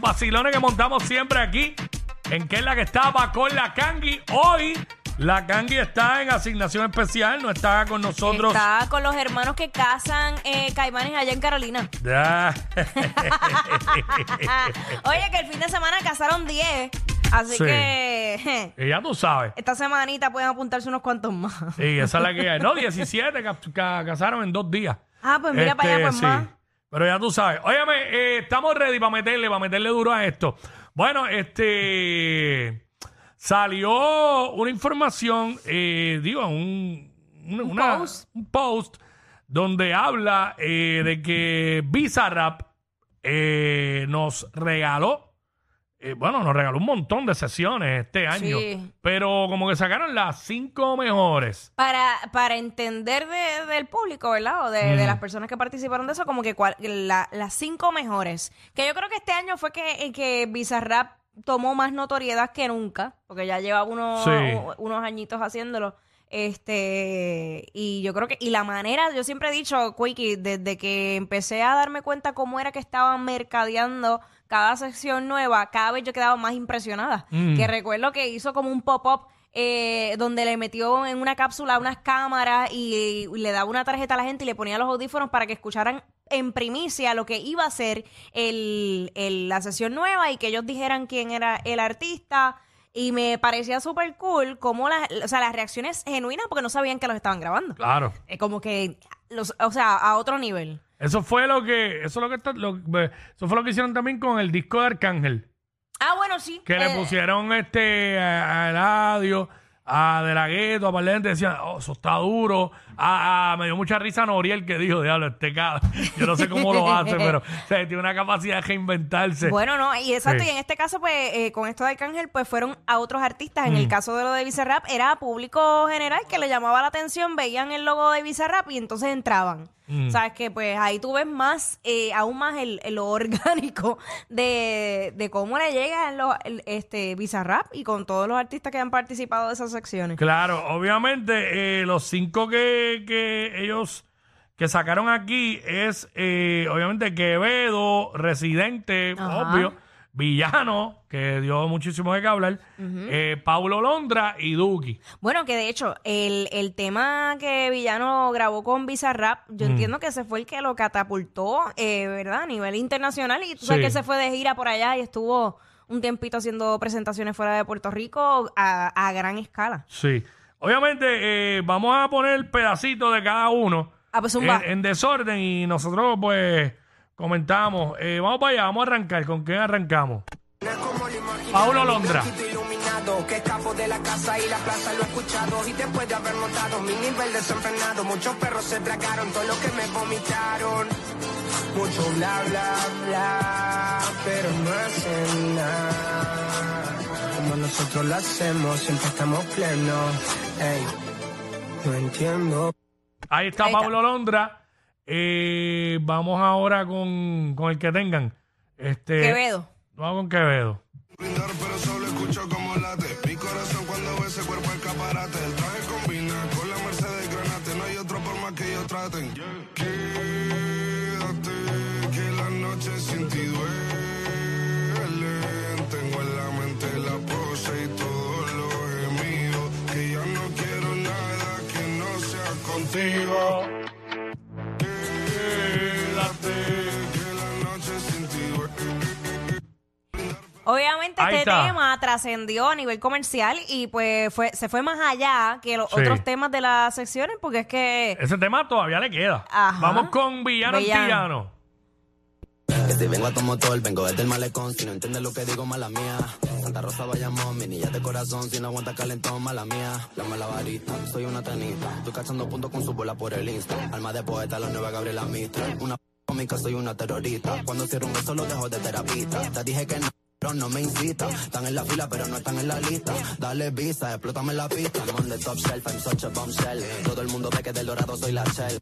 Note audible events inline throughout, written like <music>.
los vacilones que montamos siempre aquí. En que es la que estaba con la Kangi. Hoy la Kangi está en asignación especial, no está con nosotros. Está con los hermanos que cazan eh, caimanes allá en Carolina. <laughs> <laughs> Oye, que el fin de semana cazaron 10. Así Sí. que y ya tú sabes. esta semanita pueden apuntarse unos cuantos más. Sí, esa es la <laughs> que hay. No, 17 ca- ca- casaron en dos días. Ah, pues mira para allá, pues sí. más. Pero ya tú sabes. Óyeme, eh, estamos ready para meterle, para meterle duro a esto. Bueno, este salió una información, eh, digo, un, un- una- post. un post donde habla eh, de que Bizarrap eh, nos regaló, eh, bueno, nos regaló un montón de sesiones este año, Sí. pero como que sacaron las cinco mejores. Para, para entender de- del público, ¿verdad? O de, de las personas que participaron de eso, como que cual- la- las cinco mejores. Que yo creo que este año fue que, que Bizarrap tomó más notoriedad que nunca, porque ya llevaba unos, Sí. unos añitos haciéndolo. Este, y yo creo que, y la manera, yo siempre he dicho, Quickie, desde que empecé a darme cuenta cómo era que estaban mercadeando cada sección nueva, cada vez yo quedaba más impresionada. Mm. Que recuerdo que hizo como un pop-up eh, donde le metió en una cápsula unas cámaras y, y le daba una tarjeta a la gente y le ponía los audífonos para que escucharan en primicia lo que iba a ser el, el- la sesión nueva y que ellos dijeran quién era el artista. Y me parecía súper cool como las, o sea, las reacciones genuinas porque no sabían que los estaban grabando. Claro. Eh, como que, los, o sea, a otro nivel. Eso fue lo que, eso es lo que está- lo- eh, eso fue lo que hicieron también con el disco de Arcángel. Ah, bueno, sí. Que le Eh, pusieron este a, a Eladio, a De La Gueto, a par de gente decían, oh, eso está duro. A, a- me dio mucha risa Noriel que dijo, diablo, este cabrón. Yo no sé cómo lo hace, pero o sea, tiene una capacidad de reinventarse. Bueno, no, y exacto, Sí. y en este caso, pues, eh, con esto de Arcángel, pues fueron a otros artistas. Mm. En el caso de lo de Bizarrap, era público general que le llamaba la atención, veían el logo de Bizarrap y entonces entraban. Mm. Sabes que, pues, ahí tú ves más, eh, aún más el, el lo <laughs> orgánico de, de cómo le llega lo- el, este Bizarrap y con todos los artistas que han participado de esas secciones. Claro, obviamente eh, los cinco que, que ellos que sacaron aquí es eh, obviamente Quevedo, Residente, Ajá. obvio, Villano, que dio muchísimo de qué hablar, eh, Paulo Londra y Duki. Bueno, que de hecho, el, el tema que Villano grabó con Bizarrap, yo Mm. entiendo que ese fue el que lo catapultó, eh, ¿verdad? A nivel internacional. Y tú sabes Sí. que se fue de gira por allá y estuvo un tiempito haciendo presentaciones fuera de Puerto Rico a, a gran escala. Sí. Obviamente eh, vamos a poner pedacitos de cada uno Ah, pues en, en desorden y nosotros pues comentamos. Eh, vamos para allá, vamos a arrancar. ¿Con quién arrancamos? Paulo Londra. iluminado que escapo de la casa y la plaza lo he escuchado y después de haber notado mi nivel desenfrenado muchos perros se tragaron todo lo que me vomitaron mucho bla bla bla pero no hacen nada como nosotros lo hacemos siempre estamos plenos ey no entiendo Ahí está Ahí está. Pablo Londra. Eh, vamos ahora con, con el que tengan. Este, Quevedo. Vamos con Quevedo. brindar, pero solo escucho como late. Mi corazón cuando ve ese cuerpo escaparate. El traje combina con la Mercedes Granate. No hay otro por más que ellos traten. Tema trascendió a nivel comercial y pues fue, se fue más allá que los Sí. otros temas de las secciones porque es que Ese tema todavía le queda. Ajá. Vamos con Villano Villano. Que si vengo a tu motor, vengo desde el malecón. Si no entiendes lo que digo, mala mía. Santa Rosa, Bayamón, mi niña de corazón. Si no aguanta calentón, mala mía. La mala varita, soy una tenista. Estoy cachando puntos con su bola por el Insta. Alma de poeta, la nueva Gabriela Mistral. Una p- cómica, soy una terrorista. Cuando cierro un beso, lo dejo de terapista. Te dije que no. Pero no me incita, están en la fila pero no están en la lista. Dale visa, explótame la pista. I'm on the top shelf, I'm such a bombshell. Todo el mundo ve que del dorado soy la shell.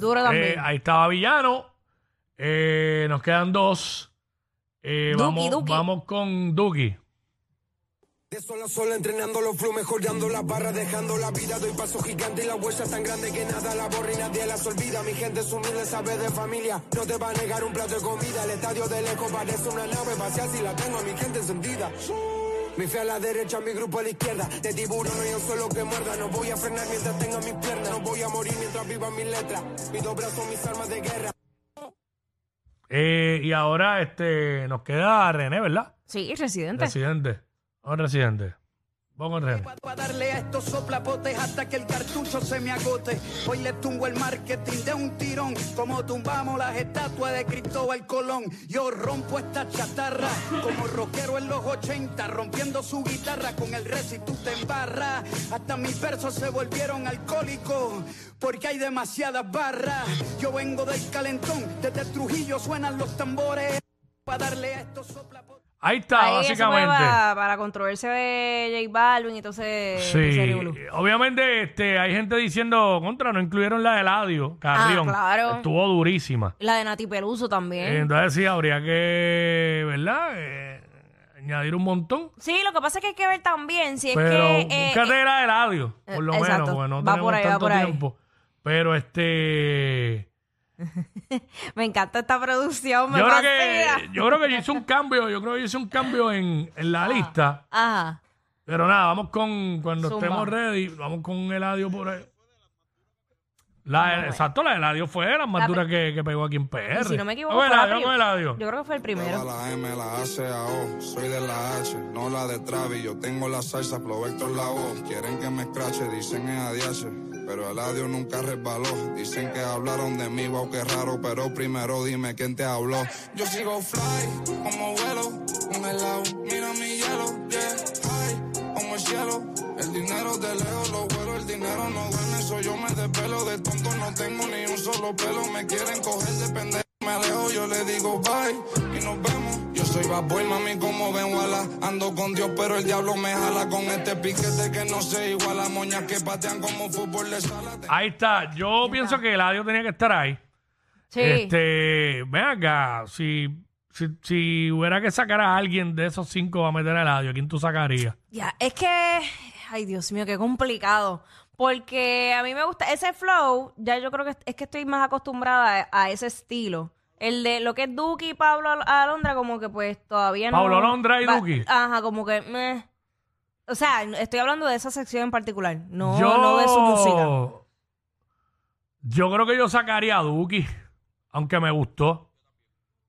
también. Eh, ahí estaba Villano. Eh, nos quedan dos. Eh, Duki, vamos, Duki. vamos con Duki. De sol a sol entrenando los flow, mejorando las barras, dejando la vida. Doy paso gigante y la huella tan grande que nada la borra y nadie las olvida. Mi gente es humilde, sabe de familia. No te va a negar un plato de comida. El estadio de lejos parece una nave vacía si la tengo a mi gente encendida. Mi fe a la derecha, mi grupo a la izquierda. De tiburón no hay un solo que muerda. No voy a frenar mientras tenga mis piernas. No voy a morir mientras viva mis letras. Mis dos brazos, mis armas de guerra. Eh, y ahora este nos queda René, ¿verdad? sí, residente. Residente. Vamos, Residente. Vamos a darle a estos soplapotes hasta que el cartucho se me agote. Hoy le tumbo el marketing de un tirón, como tumbamos las estatuas de Cristóbal Colón. Yo rompo esta chatarra, como rockero en los 80, rompiendo su guitarra con el tú te embarras. Hasta mis versos se volvieron alcohólicos, porque hay demasiadas barras. Yo vengo del calentón, desde Trujillo suenan los tambores. Voy a darle a estos soplapotes. Ahí está, Ahí eso fue básicamente. para, para controversia de J Balvin y entonces Sí, obviamente este, hay gente diciendo, contra, no incluyeron la de Eladio, Carrión. Ah, claro. Estuvo durísima. La de Nati Peluso también. Entonces sí, habría que, ¿verdad? Eh, añadir un montón. sí, lo que pasa es que hay que ver también si es Pero que... eh, búscate la de Eladio, eh, por lo exacto. menos, porque no Va tenemos por ahí, va tanto por ahí. tiempo. Pero este... <laughs> Me encanta esta producción, me Yo creo, que, yo creo que yo hice un cambio, yo creo que yo hice un cambio en, en la lista. Ajá. Pero nada, vamos con, cuando Zumba. estemos ready, vamos con Eladio por ahí. La, exacto, la de Eladio fue las más La duras que, que pegó aquí en PR. Si no me equivoco, fue la. Yo creo que fue el primero. la M, la A, C, A, O. Soy de la H, no la de Travis. Yo tengo la salsa, Flow Héctor la voz. Quieren que me escrache, dicen es ADH. Pero el adiós nunca resbaló. Dicen que hablaron de mí, wow, qué raro. Pero primero dime quién te habló. Yo sigo fly, como vuelo. Un helado, mira mi hielo, yeah. High, como el cielo. El dinero de lejos lo vuelo, el dinero no duerme. Soy yo me desvelo de tonto, no tengo ni un solo pelo. Me quieren coger de pendejo. Me alejo, yo le digo bye y nos vemos. Yo soy bad boy, mami, como ven, wala. Ando con Dios, pero el diablo me jala con este piquete que no se iguala. Moñas que patean como fútbol de sala. Ahí está. Yo pienso que Eladio tenía que estar ahí. Sí. Este, ven acá, si, si, si hubiera que sacar a alguien de esos cinco a meter a Eladio, ¿a quién tú sacarías? Ya, es que, ay Dios mío, qué complicado. Porque a mí me gusta ese flow, ya yo creo que es que estoy más acostumbrada a, a ese estilo. El de lo que es Duki y Pablo Al- Alondra, como que pues todavía no. Pablo Alondra y va- Duki. Ajá, como que. meh. O sea, estoy hablando de esa sección en particular, no, yo, no de su música. Yo creo que yo sacaría a Duki, aunque me gustó.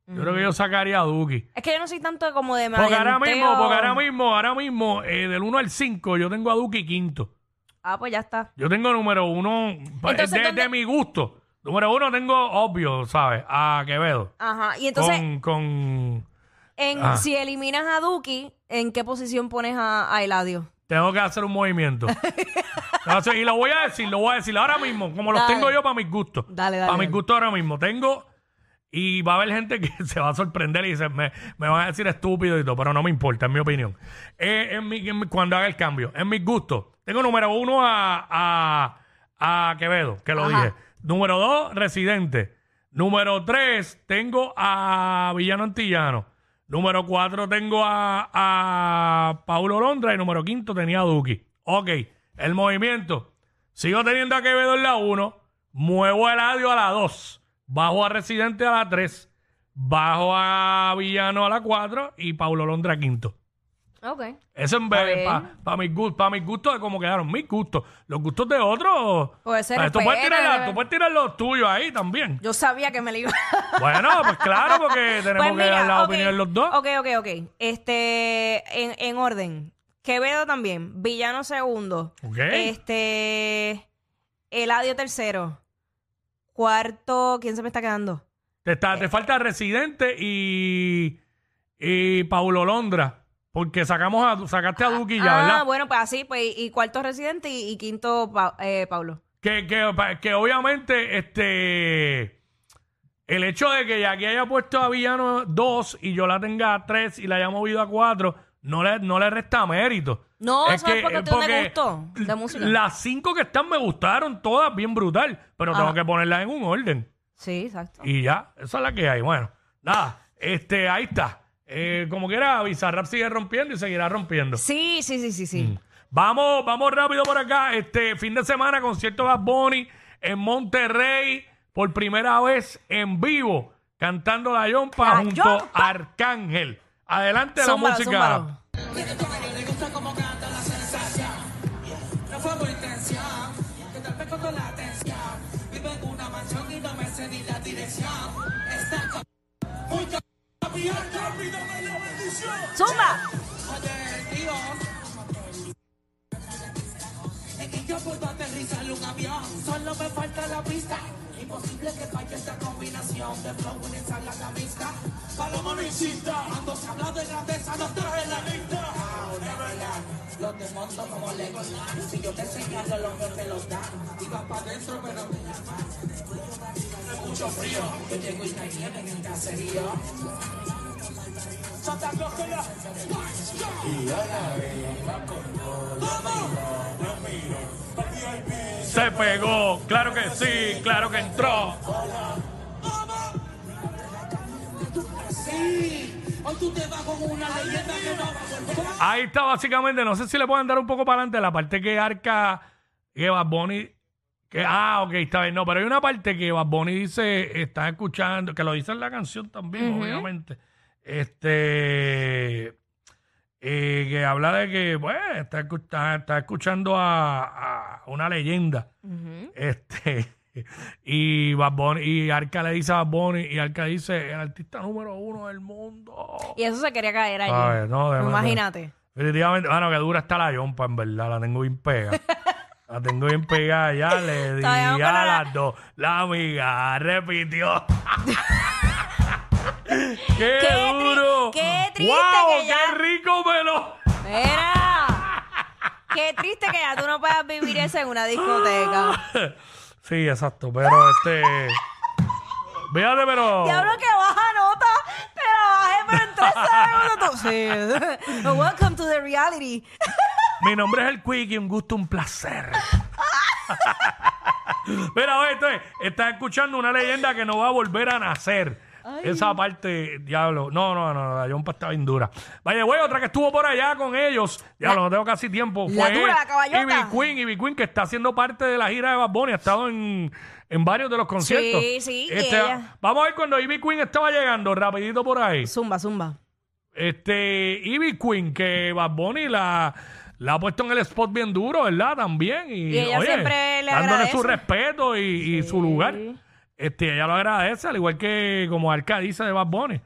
Yo creo que yo sacaría a Duki. Es que yo no soy tanto como de Porque ahora maleanteo. mismo, porque ahora mismo, ahora mismo, eh, del 1 al 5, yo tengo a Duki quinto. Ah, pues ya está. Yo tengo número uno, pa- Entonces, de, ¿dónde- de mi gusto. Número uno tengo, obvio, ¿sabes? A Quevedo. Ajá. Y entonces, con, con... en, ah. si eliminas a Duki, ¿en qué posición pones a, a Eladio? Tengo que hacer un movimiento. <laughs> Entonces, y lo voy a decir, lo voy a decir ahora mismo, como los Dale. tengo yo para mis gustos. Dale, dale, Para mis dale. gustos ahora mismo. Tengo, y va a haber gente que <laughs> se va a sorprender y dice, me, me van a decir estúpido y todo, pero no me importa, en mi opinión. Eh, en mi- en mi- cuando haga el cambio, en mis gustos, tengo número uno a, a, a Quevedo, que lo Ajá. dije. Número dos, Residente. Número 3, tengo a Villano Antillano. Número 4, tengo a, a Paulo Londra. Y número 5 tenía a Duki. Ok, el movimiento. Sigo teniendo a Quevedo en la 1. Muevo a Eladio a la 2. Bajo a Residente a la 3. Bajo a Villano a la 4. Y Paulo Londra quinto. Ok. Eso en vez, para mis gustos, para mis gustos de cómo quedaron mis gustos. Los gustos de otros. Pues se ¿sabes? tú, puedes tirar la- debe- tú puedes tirar los tuyos ahí también. Yo sabía que me lo iba <laughs> Bueno, pues claro, porque tenemos Pues que dar la ok, opinión de los dos. Ok, ok, ok. Este, en, en orden. Quevedo también. Villano segundo. Ok. Este, Eladio tercero. Cuarto, ¿quién se me está quedando? Te, está- Eh. te falta Residente y, y Paulo Londra. Porque sacamos a, sacaste a Duki ya, ah, ¿verdad? bueno, pues así, pues, y cuarto residente y, y quinto Pa- eh, Pablo. Que, que, que obviamente, este. El hecho de que aquí haya puesto a Villano 2 y yo la tenga a 3 y la haya movido a 4, no le, no le resta mérito. No, eso es por cuestión de porque gusto, de música. Las 5 que están me gustaron todas bien brutal, pero tengo Ajá. que ponerlas en un orden. Sí, exacto. Y ya, esa es la que hay. Bueno, nada, este, ahí está. Eh, como quiera, Bizarrap sigue rompiendo y seguirá rompiendo. Sí, sí, sí, sí, sí. Vamos, vamos rápido por acá. Este fin de semana, concierto de Bad Bunny en Monterrey, por primera vez en vivo, cantando la yompa La junto Yompa. a Arcángel. Adelante la Zúmbalo, música. la atención. Vivo en una mansión y no me sé ni la dirección. Está con... ¡Zumba! Es que yo puedo aterrizar un avión, solo me falta la pista. Imposible que falle esta combinación de flow en ensalada mixta. Paloma no insista, cuando se habla de grandeza nos trae la lista. Now, Neverland, los demonios como Legoland. Si yo te señalo, los que te los dan. Iba para adentro, pero me llaman. Hace mucho frío, yo llego y nieve en el caserío. Santa Claus la... Que sí, claro que entró. Sí, hoy con una leyenda que no va a volver. Ahí está básicamente, no sé si le pueden dar un poco para adelante la parte que Arca, que Bad Bunny, que, ah, ok, está bien, no, pero hay una parte que Bad Bunny dice, está escuchando, que lo dice en la canción también, obviamente, este, eh, que habla de que, pues, está, está- está escuchando a, a una leyenda, este, <laughs> y Bad Bunny, y Arca le dice a Bad Bunny, y Arca dice, el artista número uno del mundo. Y eso se quería caer ahí. Ay, no, Imagínate. Definitivamente, bueno, que dura está la yompa, en verdad, la tengo bien pegada. <laughs> la tengo bien pegada, ya le di a la- las dos. La amiga repitió. <laughs> ¡Qué, tri- duro! qué triste ¡Wow! que ya- ¡Qué rico pelo! Mira. Qué triste que ya tú no puedas vivir eso en una discoteca. sí, exacto, pero este... Fíjate, pero... Diablo que baja nota. Te la bajé, pero en tres segundos. tú- Sí. <laughs> Welcome to the reality. Mi nombre es el Quick y un gusto, un placer. <laughs> Mira, oye, estás escuchando una leyenda que no va a volver a nacer. Esa parte, diablo. No, no, no, la Yompa está bien dura. Vaya, güey, otra que estuvo por allá con ellos. Diablo, no tengo casi tiempo. la Fue dura, la caballota. Ivy Queen, Ivy Queen, que está haciendo parte de la gira de Bad Bunny. Ha estado en, en varios de los conciertos. Sí, sí, Este, ella- Vamos a ver cuando Ivy Queen estaba llegando, rapidito por ahí. Zumba, zumba. Este, Ivy Queen, que Bad Bunny la, la ha puesto en el spot bien duro, ¿verdad? También. Y, Y ella oye, siempre le dándole agradece. su respeto y, y su lugar. Este, ella lo agradece, al igual que como Arca dice de Bad Bunny.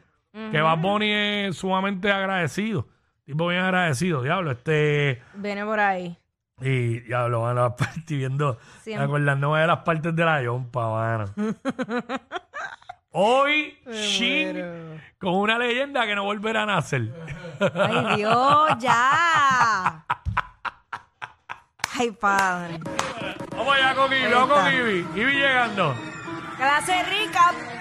Que Bad Bunny es sumamente agradecido. Tipo bien agradecido, diablo. Este, Viene por ahí. y diablo, bueno, <laughs> estoy viendo, Siempre. acordándome de las partes de la yompa, mano. Hoy, <laughs> Shin, con una leyenda que no volverá a nacer. Ay, Dios, ya. Ay, padre. Vamos allá con Ahí vamos con. Ivy. Ivy llegando. Clase rica.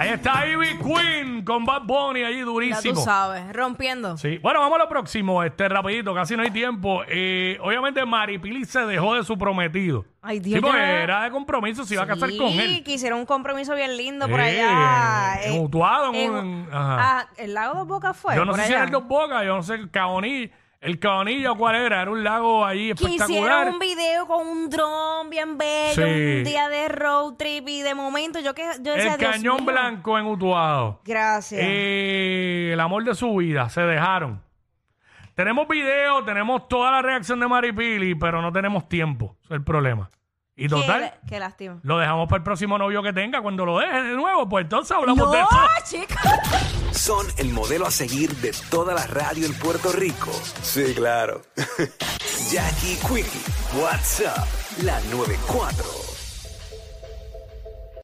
Ahí está Ivy Queen con Bad Bunny allí Ya tú durísimo. sabes, rompiendo. Sí. Bueno, vamos a lo próximo, este rapidito, casi no hay tiempo. Eh, obviamente Maripili se dejó de su prometido. Ay, Dios, Sí, porque era de compromiso, se iba a casar con Sí, él. que hicieron un compromiso bien lindo por Eh, allá. en eh, Utuado, en en- un- ajá. ah, el lago de Boca fue. Yo no por sé si era el Dos Bocas, yo no sé, el Caonillo, el Caonillo cuál era, era un lago ahí Que espectacular. hicieron un video con un dron bien bello, Sí. un día de road trip y de momento yo que yo decía, el Dios Cañón mío. Blanco en Utuado. Gracias. Eh, el amor de su vida, se dejaron. Tenemos video, tenemos toda la reacción de Maripili, pero no tenemos tiempo. Ese es el problema. Y total, Qué, qué lástima. lo dejamos para el próximo novio que tenga. Cuando lo deje de nuevo, pues entonces hablamos No, de eso. chica. Son el modelo a seguir de toda la radio en Puerto Rico. Sí, claro. Jackie Quickie, WhatsApp, la 94.